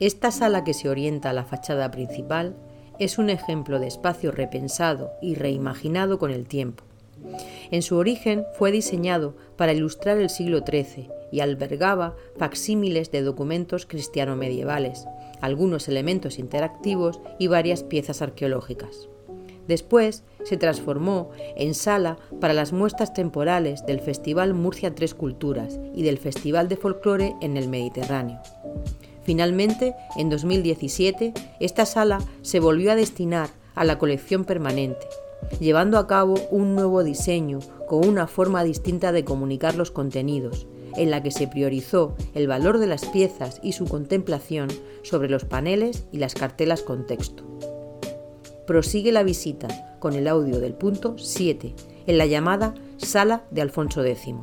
Esta sala que se orienta a la fachada principal es un ejemplo de espacio repensado y reimaginado con el tiempo. En su origen fue diseñado para ilustrar el siglo XIII y albergaba facsímiles de documentos cristiano-medievales, algunos elementos interactivos y varias piezas arqueológicas. Después se transformó en sala para las muestras temporales del Festival Murcia Tres Culturas y del Festival de Folclore en el Mediterráneo. Finalmente, en 2017, esta sala se volvió a destinar a la colección permanente, llevando a cabo un nuevo diseño con una forma distinta de comunicar los contenidos, en la que se priorizó el valor de las piezas y su contemplación sobre los paneles y las cartelas con texto. Prosigue la visita con el audio del punto 7 en la llamada Sala de Alfonso X.